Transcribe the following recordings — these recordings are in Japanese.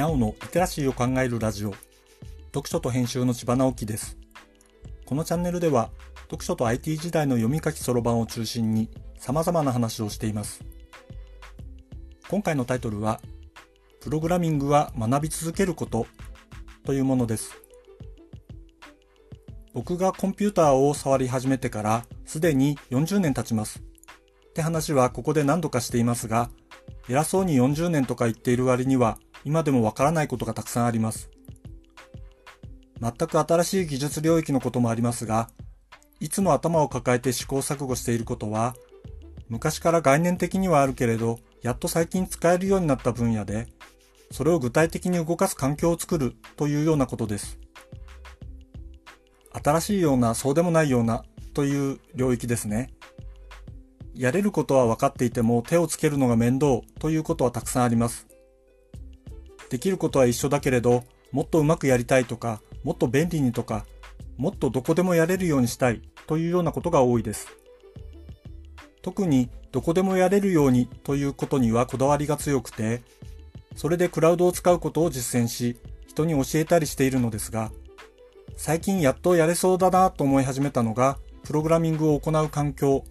にゃおのリテラシーを考えるラジオ。読書と編集の千葉直樹です。このチャンネルでは読書と IT 時代の読み書きそろばんを中心に様々な話をしています。今回のタイトルはプログラミングは学び続けることというものです。僕がコンピューターを触り始めてからすでに40年経ちます。って話はここで何度かしていますが偉そうに40年とか言っている割には今でもわからないことがたくさんあります。全く新しい技術領域のこともありますが、いつも頭を抱えて試行錯誤していることは、昔から概念的にはあるけれど、やっと最近使えるようになった分野で、それを具体的に動かす環境を作るというようなことです。新しいような、そうでもないようなという領域ですね。やれることは分かっていても手をつけるのが面倒ということはたくさんあります。できることは一緒だけれど、もっとうまくやりたいとか、もっと便利にとか、もっとどこでもやれるようにしたいというようなことが多いです。特にどこでもやれるようにということにはこだわりが強くて、それでクラウドを使うことを実践し、人に教えたりしているのですが、最近やっとやれそうだなと思い始めたのが、プログラミングを行う環境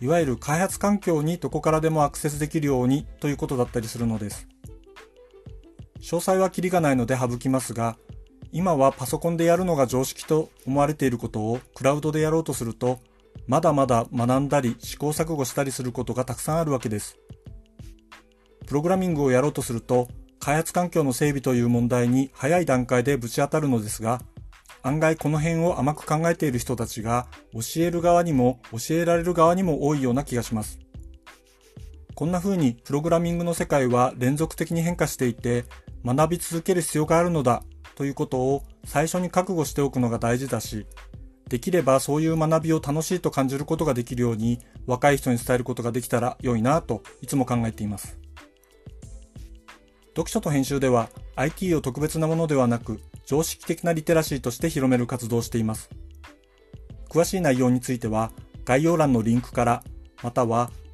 いわゆる開発環境にどこからでもアクセスできるようにということだったりするのです。詳細はキリがないので省きますが、今はパソコンでやるのが常識と思われていることをクラウドでやろうとすると、まだまだ学んだり試行錯誤したりすることがたくさんあるわけです。プログラミングをやろうとすると、開発環境の整備という問題に早い段階でぶち当たるのですが、案外この辺を甘く考えている人たちが教える側にも教えられる側にも多いような気がします。こんな風にプログラミングの世界は連続的に変化していて学び続ける必要があるのだということを最初に覚悟しておくのが大事だし、できればそういう学びを楽しいと感じることができるように若い人に伝えることができたら良いなといつも考えています。読書と編集では IT を特別なものではなく常識的なリテラシーとして広める活動をしています。詳しい内容については概要欄のリンクからまたは